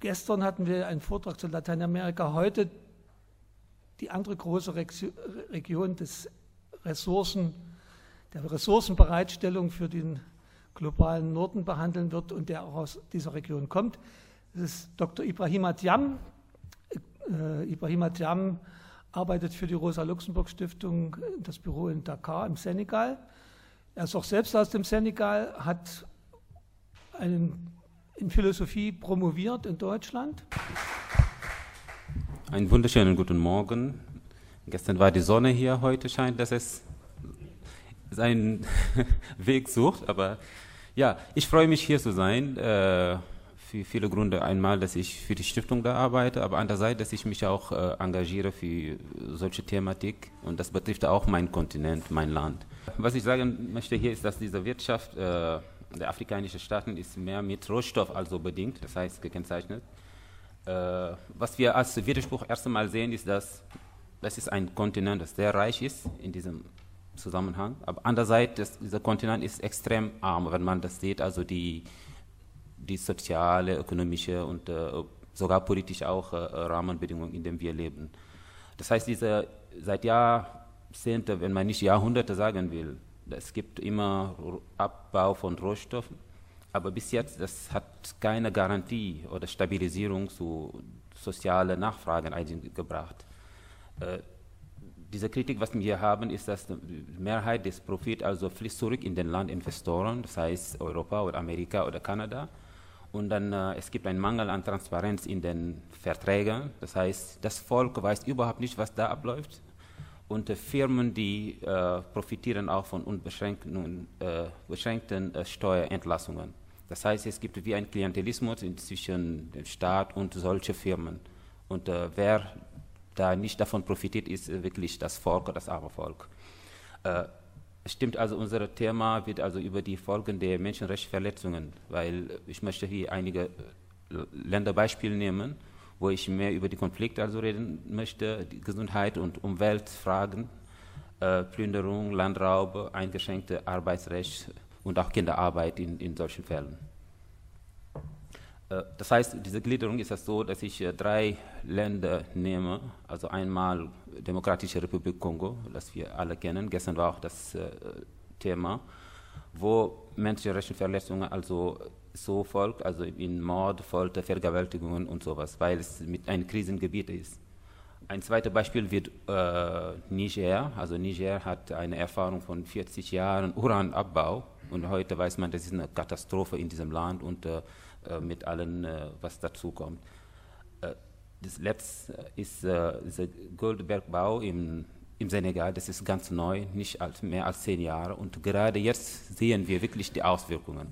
gestern hatten wir einen Vortrag zu Lateinamerika, heute die andere große Region des Ressourcen, der Ressourcenbereitstellung für den globalen Norden behandeln wird und der auch aus dieser Region kommt. Das ist Dr. Ibrahim Diam. Äh, Ibrahim Diam arbeitet für die Rosa-Luxemburg-Stiftung, das Büro in Dakar im Senegal. Er ist auch selbst aus dem Senegal, hat einen, in Philosophie promoviert in Deutschland. Einen wunderschönen guten Morgen. Gestern war die Sonne hier, heute scheint, dass es seinen Weg sucht. Aber ja, ich freue mich hier zu sein. Äh, für viele Gründe. Einmal, dass ich für die Stiftung da arbeite, aber andererseits, dass ich mich auch äh, engagiere für solche Thematik und das betrifft auch mein Kontinent, mein Land. Was ich sagen möchte hier ist, dass diese Wirtschaft äh, der afrikanischen Staaten ist mehr mit Rohstoff also bedingt, das heißt gekennzeichnet. Äh, was wir als Widerspruch erst einmal sehen, ist, dass das ist ein Kontinent, das sehr reich ist in diesem Zusammenhang, aber andererseits, dieser Kontinent ist extrem arm, wenn man das sieht, also die die soziale, ökonomische und äh, sogar politisch auch äh, Rahmenbedingungen, in denen wir leben. Das heißt, diese, seit Jahrzehnten, wenn man nicht Jahrhunderte sagen will, es gibt immer Abbau von Rohstoffen, aber bis jetzt das hat keine Garantie oder Stabilisierung zu sozialen Nachfragen eingebracht. Äh, diese Kritik, was wir hier haben, ist, dass die Mehrheit des Profits also fließt zurück in den Landinvestoren, das heißt Europa oder Amerika oder Kanada. Und dann äh, es gibt einen Mangel an Transparenz in den Verträgen. Das heißt, das Volk weiß überhaupt nicht, was da abläuft. Und äh, Firmen, die äh, profitieren auch von unbeschränkten äh, äh, Steuerentlassungen. Das heißt, es gibt wie ein Klientelismus zwischen dem Staat und solchen Firmen. Und äh, wer da nicht davon profitiert, ist wirklich das Volk, das arme Volk. Stimmt also, unser Thema wird also über die Folgen der Menschenrechtsverletzungen, weil ich möchte hier einige äh, Länderbeispiele nehmen, wo ich mehr über die Konflikte also reden möchte, Gesundheit und Umweltfragen, äh, Plünderung, Landraub, eingeschränkte Arbeitsrecht und auch Kinderarbeit in, in solchen Fällen. Äh, das heißt, diese Gliederung ist das so, dass ich äh, drei Länder nehme, also einmal Demokratische Republik Kongo, das wir alle kennen, gestern war auch das äh, Thema, wo Menschenrechtsverletzungen also so folgt, also in Mord, Folter, Vergewaltigungen und sowas, weil es mit einem Krisengebiet ist. Ein zweites Beispiel wird äh, Niger, also Niger hat eine Erfahrung von 40 Jahren Uranabbau und heute weiß man, das ist eine Katastrophe in diesem Land und äh, äh, mit allem, äh, was dazu kommt. Äh, das letzte ist dieser Goldbergbau im, im Senegal, das ist ganz neu, nicht mehr als zehn Jahre. Und gerade jetzt sehen wir wirklich die Auswirkungen.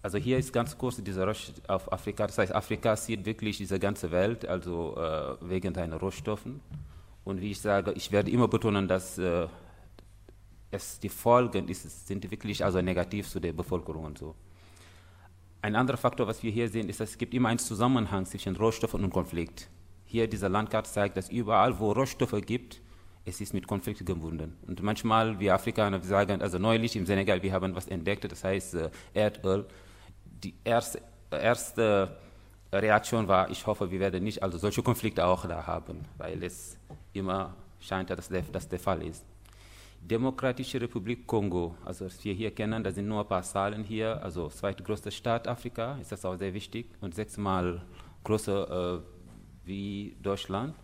Also hier ist ganz kurz dieser Rush auf Afrika. Das heißt, Afrika sieht wirklich diese ganze Welt, also äh, wegen seiner Rohstoffen. Und wie ich sage, ich werde immer betonen, dass äh, es die Folgen ist, sind wirklich also negativ zu der Bevölkerung und so. Ein anderer Faktor, was wir hier sehen, ist, dass es gibt immer einen Zusammenhang zwischen Rohstoffen und Konflikt. Hier diese Landkarte zeigt, dass überall, wo Rohstoffe gibt, es ist mit Konflikten gebunden. Und manchmal, wir Afrikaner, wir sagen, also neulich im Senegal, wir haben was entdeckt, das heißt äh, Erdöl. Die erste, erste Reaktion war, ich hoffe, wir werden nicht also solche Konflikte auch da haben, weil es immer scheint, dass das der Fall ist. Demokratische Republik Kongo, also was wir hier kennen, da sind nur ein paar Zahlen hier, also zweitgrößte Staat Afrika, ist das auch sehr wichtig und sechsmal größer äh, wie Deutschland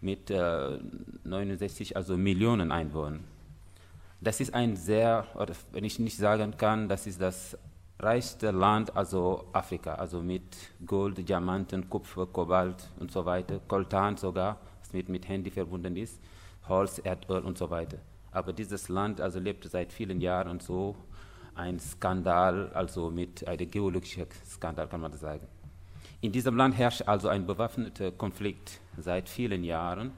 mit äh, 69 also Millionen Einwohnern. Das ist ein sehr, wenn ich nicht sagen kann, das ist das reichste Land, also Afrika, also mit Gold, Diamanten, Kupfer, Kobalt und so weiter, Koltan sogar, das mit, mit Handy verbunden ist, Holz, Erdöl und so weiter. Aber dieses Land also lebt seit vielen Jahren so ein Skandal, also mit einem geologischen Skandal kann man das sagen. In diesem Land herrscht also ein bewaffneter Konflikt seit vielen Jahren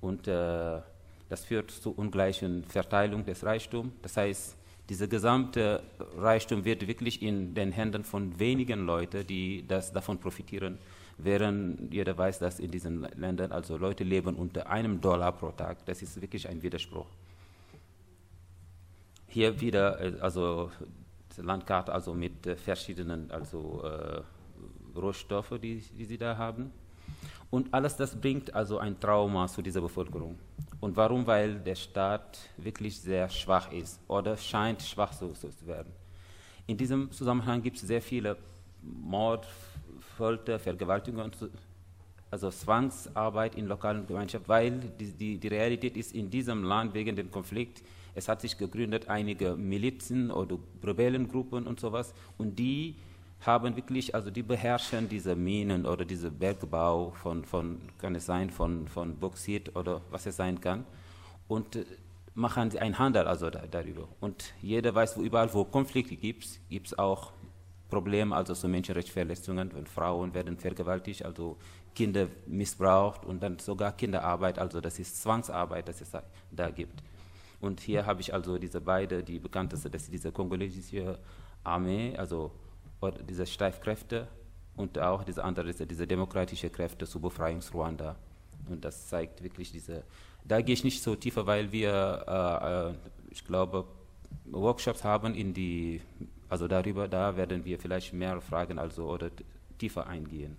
und äh, das führt zu ungleichen Verteilung des Reichtums. Das heißt, dieser gesamte Reichtum wird wirklich in den Händen von wenigen Leuten, die das davon profitieren, während jeder weiß, dass in diesen Ländern also Leute leben unter einem Dollar pro Tag. Das ist wirklich ein Widerspruch. Hier wieder, äh, also Landkarte also mit äh, verschiedenen also, äh, Rohstoffe, die, die sie da haben. Und alles das bringt also ein Trauma zu dieser Bevölkerung. Und warum? Weil der Staat wirklich sehr schwach ist oder scheint schwach zu, werden. In diesem Zusammenhang gibt es sehr viele Mord, Folter, Vergewaltigungen, also Zwangsarbeit in lokalen Gemeinschaften, weil die, die, die Realität ist in diesem Land wegen dem Konflikt, es hat sich gegründet einige Milizen oder Rebellengruppen und sowas und die haben wirklich, also die beherrschen diese Minen oder diese Bergbau von, von kann es sein, von, von Bauxit oder was es sein kann und äh, machen einen Handel also da, darüber. Und jeder weiß, wo überall, wo Konflikte gibt, gibt es auch Probleme, also so Menschenrechtsverletzungen, wenn Frauen werden vergewaltigt, also Kinder missbraucht und dann sogar Kinderarbeit, also das ist Zwangsarbeit, das es da gibt. Und hier habe ich also diese beiden, die bekannteste, das ist diese kongolesische Armee, also diese Streifkräfte und auch diese andere, diese demokratische Kräfte zur Befreiungsruanda. Und das zeigt wirklich diese, da gehe ich nicht so tiefer, weil wir, äh, äh, ich glaube, Workshops haben in die, also darüber, da werden wir vielleicht mehr Fragen also oder tiefer eingehen.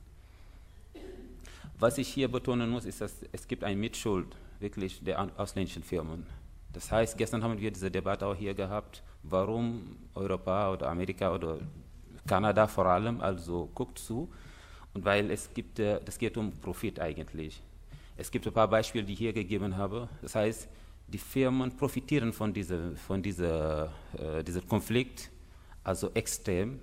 Was ich hier betonen muss, ist, dass es gibt eine Mitschuld wirklich der ausländischen Firmen. Das heißt, gestern haben wir diese Debatte auch hier gehabt, warum Europa oder Amerika oder Kanada vor allem, also guckt zu, und weil es gibt, äh, das geht um Profit eigentlich. Es gibt ein paar Beispiele, die ich hier gegeben habe. Das heißt, die Firmen profitieren von diesem von dieser, äh, dieser Konflikt, also extrem,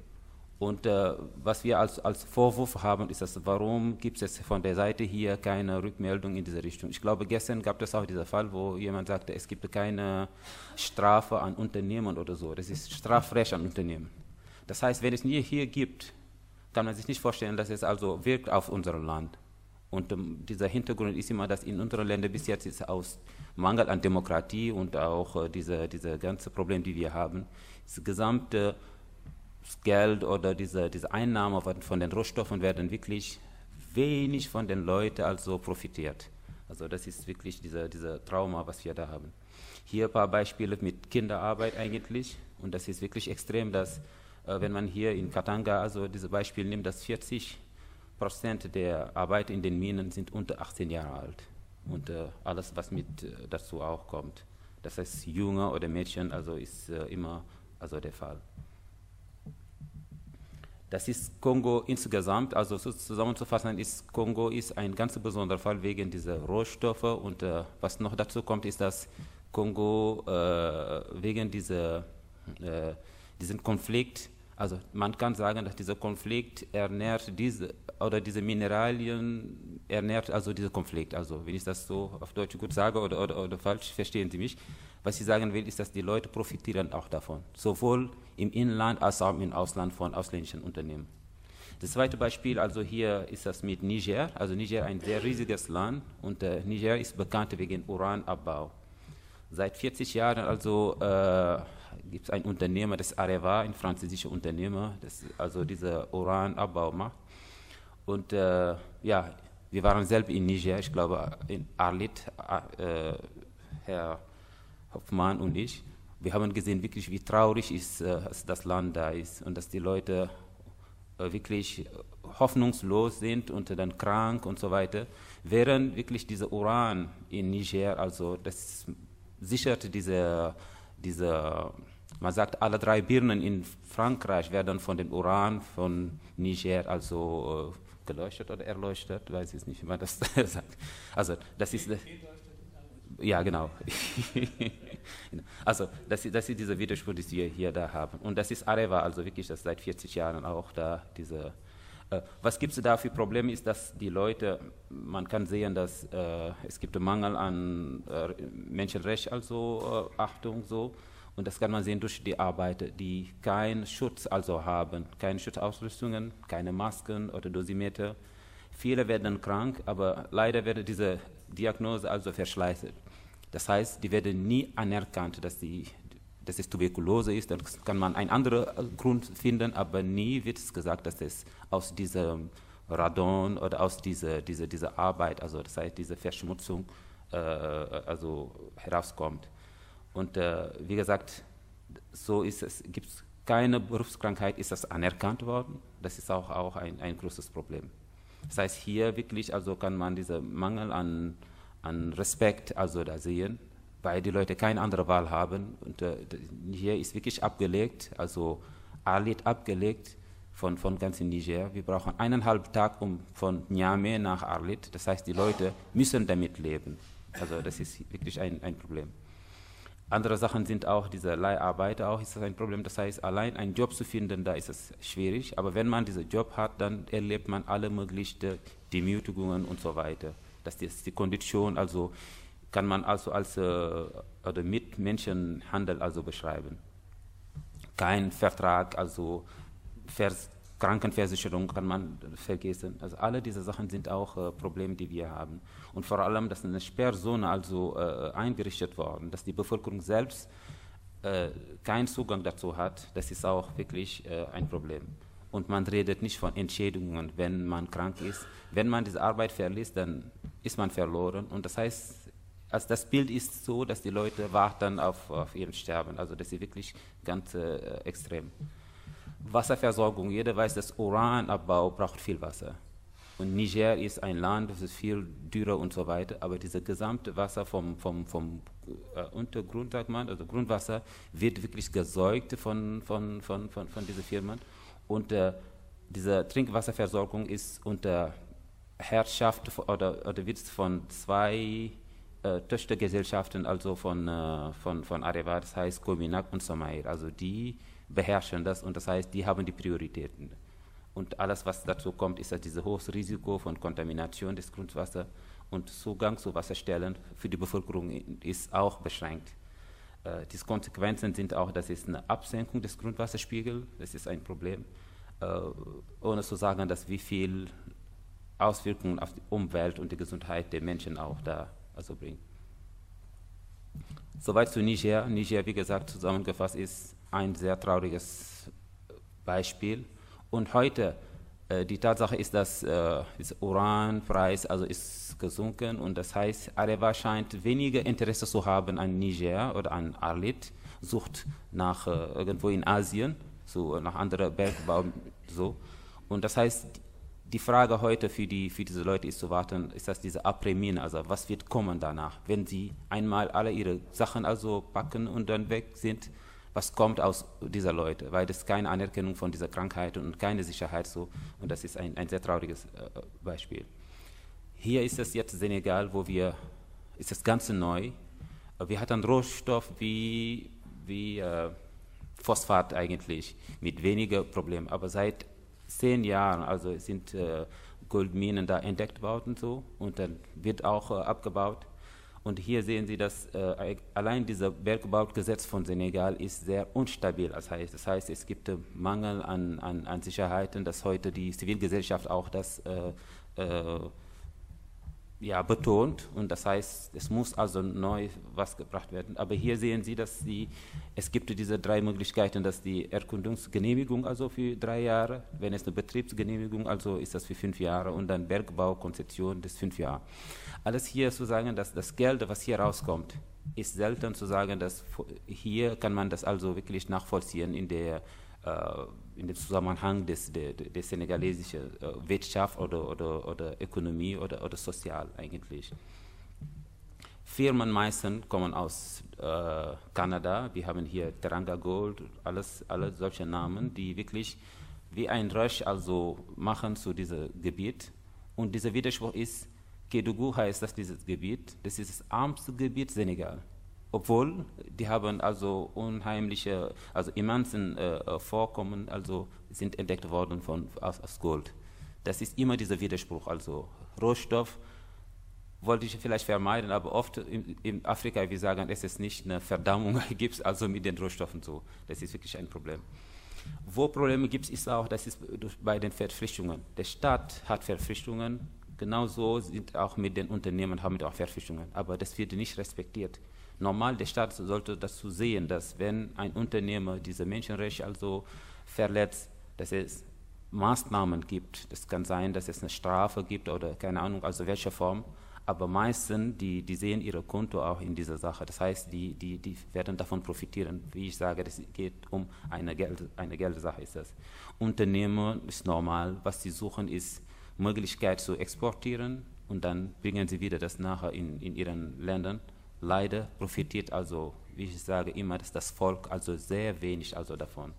und äh, was wir als, als Vorwurf haben, ist, dass, warum gibt es von der Seite hier keine Rückmeldung in diese Richtung? Ich glaube, gestern gab es auch diesen Fall, wo jemand sagte, es gibt keine Strafe an Unternehmen oder so. Das ist Strafrecht an Unternehmen. Das heißt, wenn es nie hier gibt, kann man sich nicht vorstellen, dass es also wirkt auf unser Land. Und um, dieser Hintergrund ist immer, dass in unseren Ländern bis jetzt ist aus Mangel an Demokratie und auch äh, diese, diese ganze Problem, die wir haben, das gesamte Geld oder diese, diese Einnahme von den Rohstoffen werden wirklich wenig von den Leuten also profitiert. Also das ist wirklich dieser, dieser Trauma, was wir da haben. Hier ein paar Beispiele mit Kinderarbeit eigentlich und das ist wirklich extrem, dass wenn man hier in Katanga also dieses Beispiel nimmt, dass 40 Prozent der Arbeit in den Minen sind unter 18 Jahre alt und äh, alles, was mit äh, dazu auch kommt. Das heißt, Junge oder Mädchen, also ist äh, immer also der Fall. Das ist Kongo insgesamt, also so zusammenzufassen ist, Kongo ist ein ganz besonderer Fall wegen dieser Rohstoffe und äh, was noch dazu kommt, ist, dass Kongo äh, wegen dieser, äh, diesem Konflikt, also man kann sagen, dass dieser Konflikt ernährt diese, oder diese Mineralien ernährt also dieser Konflikt. Also wenn ich das so auf Deutsch gut sage oder, oder, oder falsch, verstehen Sie mich. Was ich sagen will, ist, dass die Leute profitieren auch davon, sowohl im Inland als auch im Ausland von ausländischen Unternehmen. Das zweite Beispiel, also hier ist das mit Niger. Also Niger ein sehr riesiges Land und äh, Niger ist bekannt wegen Uranabbau. Seit 40 Jahren also äh, gibt es ein Unternehmer, das Areva, ein französischer Unternehmer, das also dieser Uranabbau macht. Und äh, ja, wir waren selbst in Niger, ich glaube in Arlit, äh, Herr Hoffmann und ich, wir haben gesehen, wirklich, wie traurig ist, äh, das Land da ist und dass die Leute äh, wirklich hoffnungslos sind und dann krank und so weiter. Während wirklich dieser Uran in Niger, also das sichert diese, diese, man sagt, alle drei Birnen in Frankreich werden von dem Uran von Niger also äh, geleuchtet oder erleuchtet, weiß ich nicht, wie man das sagt. Also das ist ja, genau. also, das, das ist dieser Widerspruch, den wir hier da haben. Und das ist Areva, also wirklich das seit 40 Jahren auch da. Diese, was gibt es da für Probleme, ist, dass die Leute, man kann sehen, dass äh, es gibt einen Mangel an äh, Menschenrecht, also äh, Achtung so. Und das kann man sehen durch die Arbeiter, die keinen Schutz also haben, keine Schutzausrüstungen, keine Masken oder Dosimeter. Viele werden krank, aber leider werden diese Diagnose also verschleißt. Das heißt, die werden nie anerkannt, dass, die, dass es Tuberkulose ist. Dann kann man einen anderen Grund finden, aber nie wird es gesagt, dass es aus diesem Radon oder aus dieser, dieser, dieser Arbeit, also das heißt diese Verschmutzung, äh, also herauskommt. Und äh, wie gesagt, so ist es, gibt es keine Berufskrankheit ist das anerkannt worden. Das ist auch, auch ein, ein großes Problem. Das heißt, hier wirklich also kann man diesen Mangel an, an Respekt also da sehen, weil die Leute keine andere Wahl haben. Und äh, hier ist wirklich abgelegt, also Alit abgelegt von, von ganz Niger. Wir brauchen eineinhalb Tage um, von Niamey nach Arlit. Das heißt, die Leute müssen damit leben. Also das ist wirklich ein, ein Problem. Andere Sachen sind auch diese Leiharbeiter, auch ist das ein Problem. Das heißt, allein einen Job zu finden, da ist es schwierig. Aber wenn man diesen Job hat, dann erlebt man alle möglichen Demütigungen und so weiter. Das ist die Kondition, also kann man also als äh, oder mit Menschenhandel also beschreiben. Kein Vertrag, also Vers Krankenversicherung kann man vergessen. Also alle diese Sachen sind auch äh, Probleme, die wir haben. Und vor allem, dass eine Sperrzone also äh, eingerichtet worden, dass die Bevölkerung selbst äh, keinen Zugang dazu hat, das ist auch wirklich äh, ein Problem. Und man redet nicht von Entschädigungen, wenn man krank ist. Wenn man diese Arbeit verliest, dann ist man verloren. Und das heißt, also das Bild ist so, dass die Leute warten auf, auf ihren Sterben. Also das ist wirklich ganz äh, extrem. Wasserversorgung. Jeder weiß, dass Uranabbau braucht viel Wasser. Und Niger ist ein Land, das ist viel dürrer und so weiter, aber dieses gesamte Wasser vom, vom, vom äh, Untergrund, sagt man, also Grundwasser, wird wirklich gesäugt von, von, von, von, von diesen Firmen. Und äh, diese Trinkwasserversorgung ist unter Herrschaft oder, oder wird von zwei äh, Töchtergesellschaften, also von, äh, von, von Areva, das heißt Kominak und Somair. Also die beherrschen das und das heißt, die haben die Prioritäten. Und alles, was dazu kommt, ist dieses hohes Risiko von Kontamination des Grundwassers und Zugang zu Wasserstellen für die Bevölkerung ist auch beschränkt. Äh, die Konsequenzen sind auch, dass es eine Absenkung des Grundwasserspiegels, das ist ein Problem, äh, ohne zu sagen, dass wie viel Auswirkungen auf die Umwelt und die Gesundheit der Menschen auch da also bringt. Soweit zu Niger. Niger, wie gesagt, zusammengefasst ist ein sehr trauriges Beispiel. Und heute, äh, die Tatsache ist, dass äh, der Uranpreis also ist gesunken und das heißt, Areva scheint weniger Interesse zu haben an Niger oder an Arlit, sucht nach äh, irgendwo in Asien, so nach anderen Bergbau, so. Und das heißt, die Frage heute für, die, für diese Leute ist zu warten, ist das diese Après-Mine, also was wird kommen danach, wenn sie einmal alle ihre Sachen also packen und dann weg sind, was kommt aus dieser Leute, weil das keine Anerkennung von dieser Krankheit und keine Sicherheit so. Und das ist ein, ein sehr trauriges äh, Beispiel. Hier ist es jetzt Senegal, wo wir, ist das Ganze neu, wir hatten Rohstoff wie, wie äh, Phosphat eigentlich, mit weniger Problemen, aber seit zehn Jahren, also sind äh, Goldminen da entdeckt worden so und dann wird auch äh, abgebaut und hier sehen Sie, dass äh, allein dieser Bergbaugesetz von Senegal ist sehr unstabil. Das heißt, das heißt es gibt äh, Mangel an, an, an, Sicherheiten, dass heute die Zivilgesellschaft auch das äh, äh, ja, betont. Und das heißt, es muss also neu was gebracht werden. Aber hier sehen Sie, dass die, es gibt diese drei Möglichkeiten, dass die Erkundungsgenehmigung also für drei Jahre, wenn es eine Betriebsgenehmigung, also ist das für fünf Jahre und dann Bergbaukonzession des fünf Jahre. Alles hier zu sagen, dass das Geld, was hier rauskommt, ist selten zu sagen, dass hier kann man das also wirklich nachvollziehen in der in dem Zusammenhang des, der, der senegalesischen äh, Wirtschaft oder, oder, oder Ökonomie oder, oder sozial eigentlich. Firmen meistens kommen aus äh, Kanada, wir haben hier Teranga Gold, alles, alle solche Namen, die wirklich wie ein Rush also machen zu diesem Gebiet. Und dieser Widerspruch ist, Kedougou heißt das dieses Gebiet, das ist das ärmste Gebiet Senegal. Obwohl, die haben also unheimliche, also immensen äh, Vorkommen, also sind entdeckt worden von, aus, aus Gold. Das ist immer dieser Widerspruch, also Rohstoff wollte ich vielleicht vermeiden, aber oft in, in Afrika, wir sagen, es ist nicht eine Verdammung gibt also mit den Rohstoffen so. Das ist wirklich ein Problem. Wo Probleme gibt, ist auch, das ist bei den Verpflichtungen. Der Staat hat Verpflichtungen, genauso sind auch mit den Unternehmen haben auch Verpflichtungen, aber das wird nicht respektiert. Normal, der Staat sollte dazu sehen, dass wenn ein Unternehmer diese Menschenrechte also verletzt, dass es Maßnahmen gibt. Das kann sein, dass es eine Strafe gibt oder keine Ahnung, also welche Form. aber meistens, die, die sehen ihre Konto auch in dieser Sache. Das heißt, die, die, die werden davon profitieren. Wie ich sage, es geht um eine, Geld, eine Geldsache ist das. Unternehmen ist normal. Was sie suchen, ist Möglichkeit zu exportieren und dann bringen sie wieder das nachher in, in ihren Ländern. Leider profitiert also, wie ich sage, immer das Volk also sehr wenig also davon.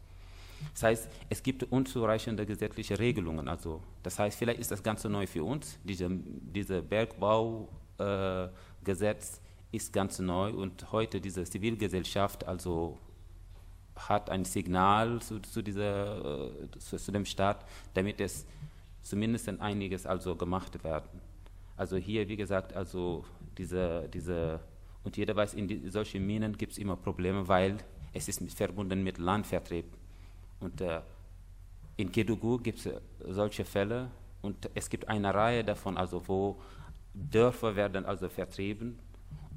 Das heißt, es gibt unzureichende gesetzliche Regelungen. Also, das heißt, vielleicht ist das Ganze neu für uns. Diese, diese Bergbaugesetz äh, ist ganz neu und heute diese Zivilgesellschaft also hat ein Signal zu, zu, dieser, äh, zu, zu, dem Staat, damit es zumindest einiges also gemacht werden. Also hier, wie gesagt, also diese, diese und jeder weiß, in solchen Minen gibt es immer Probleme, weil es ist mit, verbunden mit Landvertrieb. Und äh, in Kedugu gibt es äh, solche Fälle und es gibt eine Reihe davon, also wo Dörfer werden also vertrieben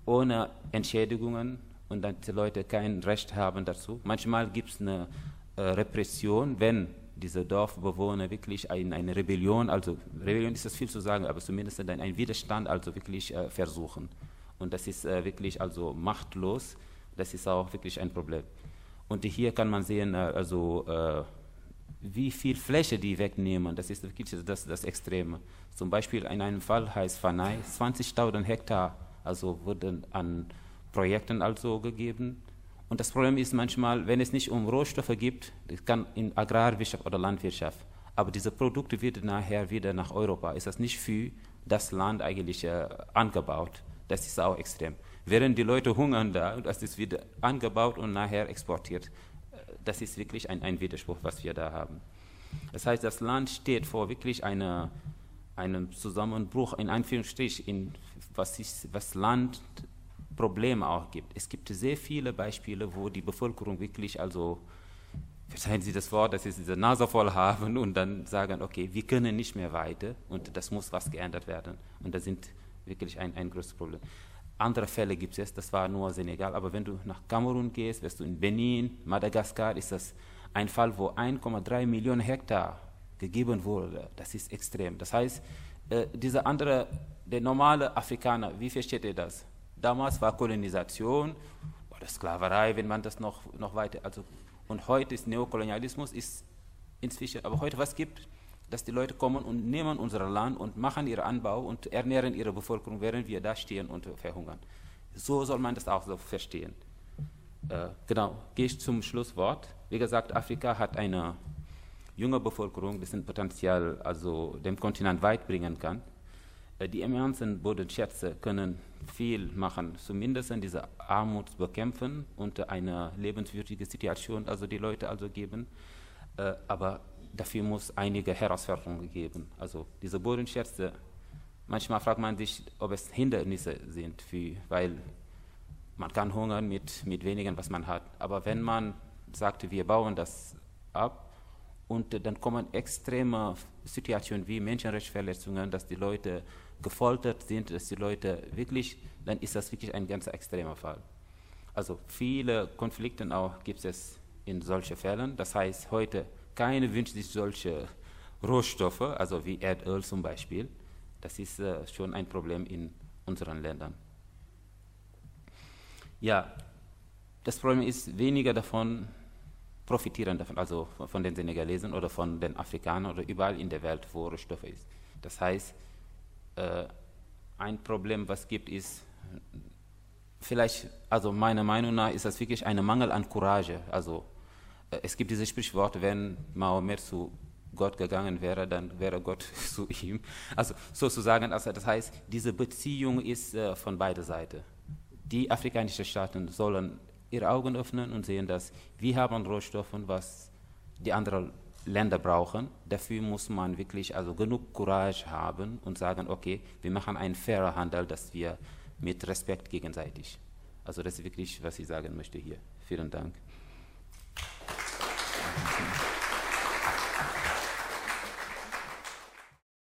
ohne Entschädigungen und dann die Leute kein Recht haben dazu. Manchmal gibt es eine äh, Repression, wenn diese Dorfbewohner wirklich ein, eine Rebellion, also Rebellion ist das viel zu sagen, aber zumindest ein, ein Widerstand also wirklich äh, versuchen. Und das ist äh, wirklich also machtlos, das ist auch wirklich ein Problem. Und hier kann man sehen, äh, also, äh, wie viel Fläche die wegnehmen. Das ist wirklich das, das Extreme. Zum Beispiel in einem Fall heißt Fanai, 20.000 Hektar also wurden an Projekten also gegeben. Und das Problem ist manchmal, wenn es nicht um Rohstoffe gibt, das kann in Agrarwirtschaft oder Landwirtschaft, aber diese Produkte werden nachher wieder nach Europa. Ist das nicht für das Land eigentlich äh, angebaut? Das ist auch extrem während die Leute hungern da das ist wieder angebaut und nachher exportiert. Das ist wirklich ein, ein Widerspruch, was wir da haben. Das heißt, das Land steht vor wirklich einer, einem Zusammenbruch, in Anführungsstrichen, was, ist, was Land Probleme auch gibt. Es gibt sehr viele Beispiele, wo die Bevölkerung wirklich, also, verzeihen Sie das Wort, dass sie diese Nase voll haben und dann sagen, okay, wir können nicht mehr weiter und das muss was geändert werden. Und das sind wirklich ein, ein großes Problem. Andere Fälle gibt es, das war nur Senegal, aber wenn du nach Kamerun gehst, wirst du in Benin, Madagaskar, ist das ein Fall, wo 1,3 Millionen Hektar gegeben wurde. Das ist extrem. Das heißt, äh, dieser andere, der normale Afrikaner, wie versteht ihr das? Damals war Kolonisation oder Sklaverei, wenn man das noch, noch weiter, also, und heute ist Neokolonialismus, ist inzwischen, aber heute was gibt dass die Leute kommen und nehmen unser Land und machen ihren Anbau und ernähren ihre Bevölkerung, während wir da stehen und verhungern. So soll man das auch so verstehen. Äh, genau, gehe ich zum Schlusswort. Wie gesagt, Afrika hat eine junge Bevölkerung, die ein Potenzial also dem Kontinent weit bringen kann. Äh, die immensen Bodenschätze können viel machen, zumindest diese Armut bekämpfen und eine lebenswürdige Situation also die Leute also geben. Äh, aber dafür muss einige Herausforderungen geben. Also diese Bodenschätze, manchmal fragt man sich, ob es Hindernisse sind, für, weil man kann hungern mit, mit wenigen, was man hat. Aber wenn man sagt, wir bauen das ab und dann kommen extreme Situationen wie Menschenrechtsverletzungen, dass die Leute gefoltert sind, dass die Leute wirklich, dann ist das wirklich ein ganz extremer Fall. Also viele Konflikte auch gibt es in solchen Fällen. Das heißt, heute keiner wünscht sich solche Rohstoffe, also wie Erdöl zum Beispiel. Das ist äh, schon ein Problem in unseren Ländern. Ja, das Problem ist, weniger davon profitieren davon, also von den Senegalesen oder von den Afrikanern oder überall in der Welt, wo Rohstoffe ist. Das heißt, äh, ein Problem, was gibt, ist vielleicht, also meiner Meinung nach, ist das wirklich ein Mangel an Courage. Also es gibt dieses Sprichwort, wenn Mahomet zu Gott gegangen wäre, dann wäre Gott zu ihm. Also sozusagen, also das heißt, diese Beziehung ist äh, von beider Seiten. Die afrikanischen Staaten sollen ihre Augen öffnen und sehen, dass wir haben Rohstoffe, was die anderen Länder brauchen. Dafür muss man wirklich also genug Courage haben und sagen, okay, wir machen einen fairen Handel, dass wir mit Respekt gegenseitig. Also das ist wirklich, was ich sagen möchte hier. Vielen Dank.